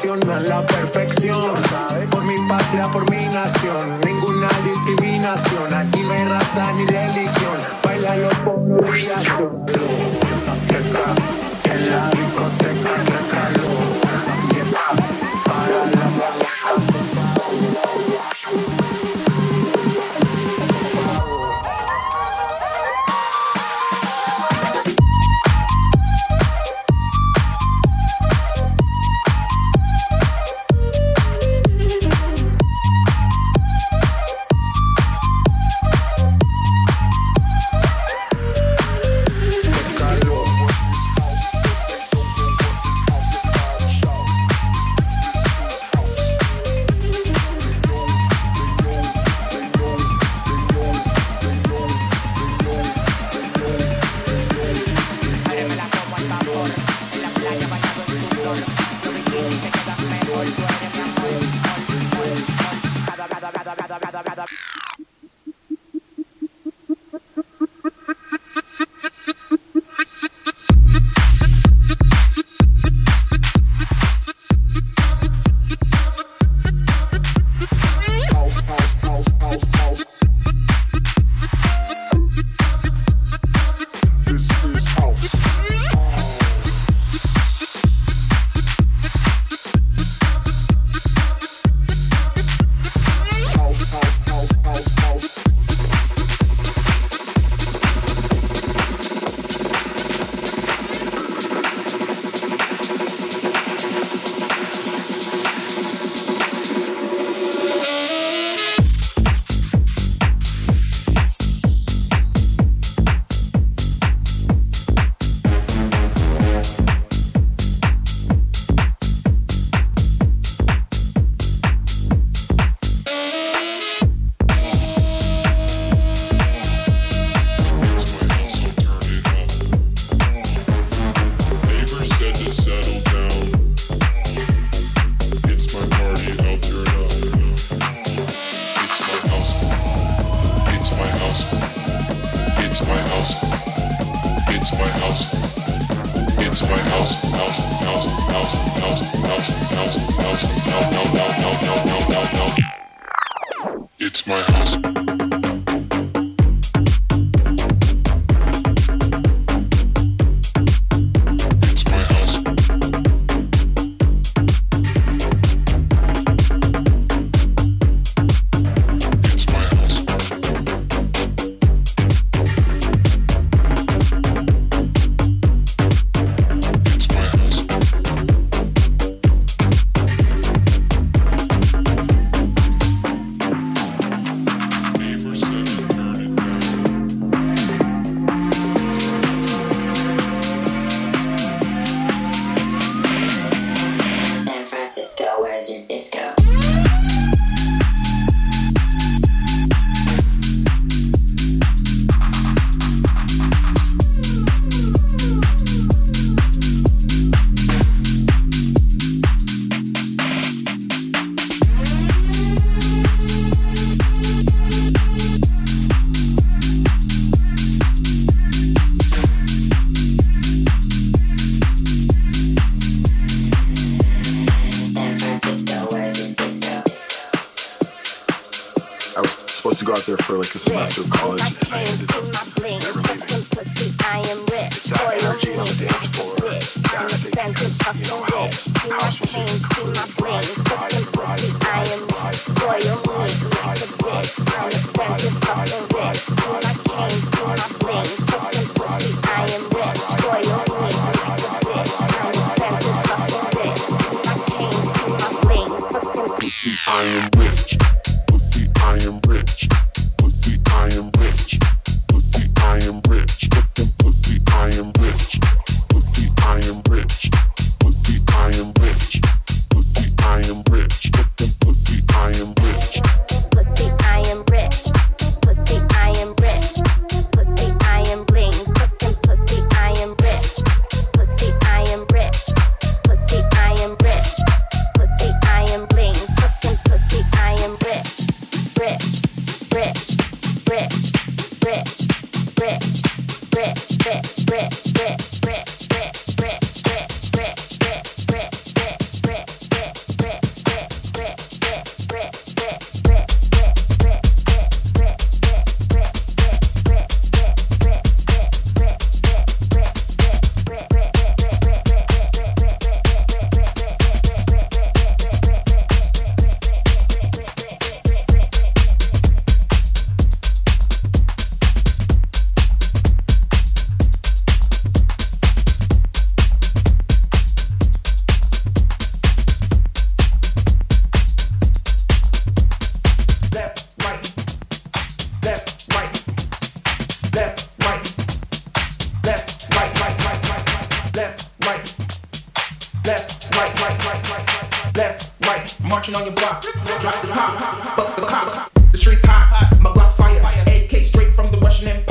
relacionan la perfección. Por mi patria, por mi nación, ninguna discriminación. Aquí no hay raza ni religión. Bailalo por obligación. En la discoteca. Cada, cada, cada, cada, house. It's my house. It's my house. It's my house. House. House. House. House. House. House. House. No. No. No. No. No. No. No. No. It's my house. go out there for like a semester of college and I ended up never leaving. It's that energy on the dance floor that I think you know, house music left, right, marching on your block. Drop the top, fuck the cops. The streets hot, my block's fire. AK straight from the Russian Empire.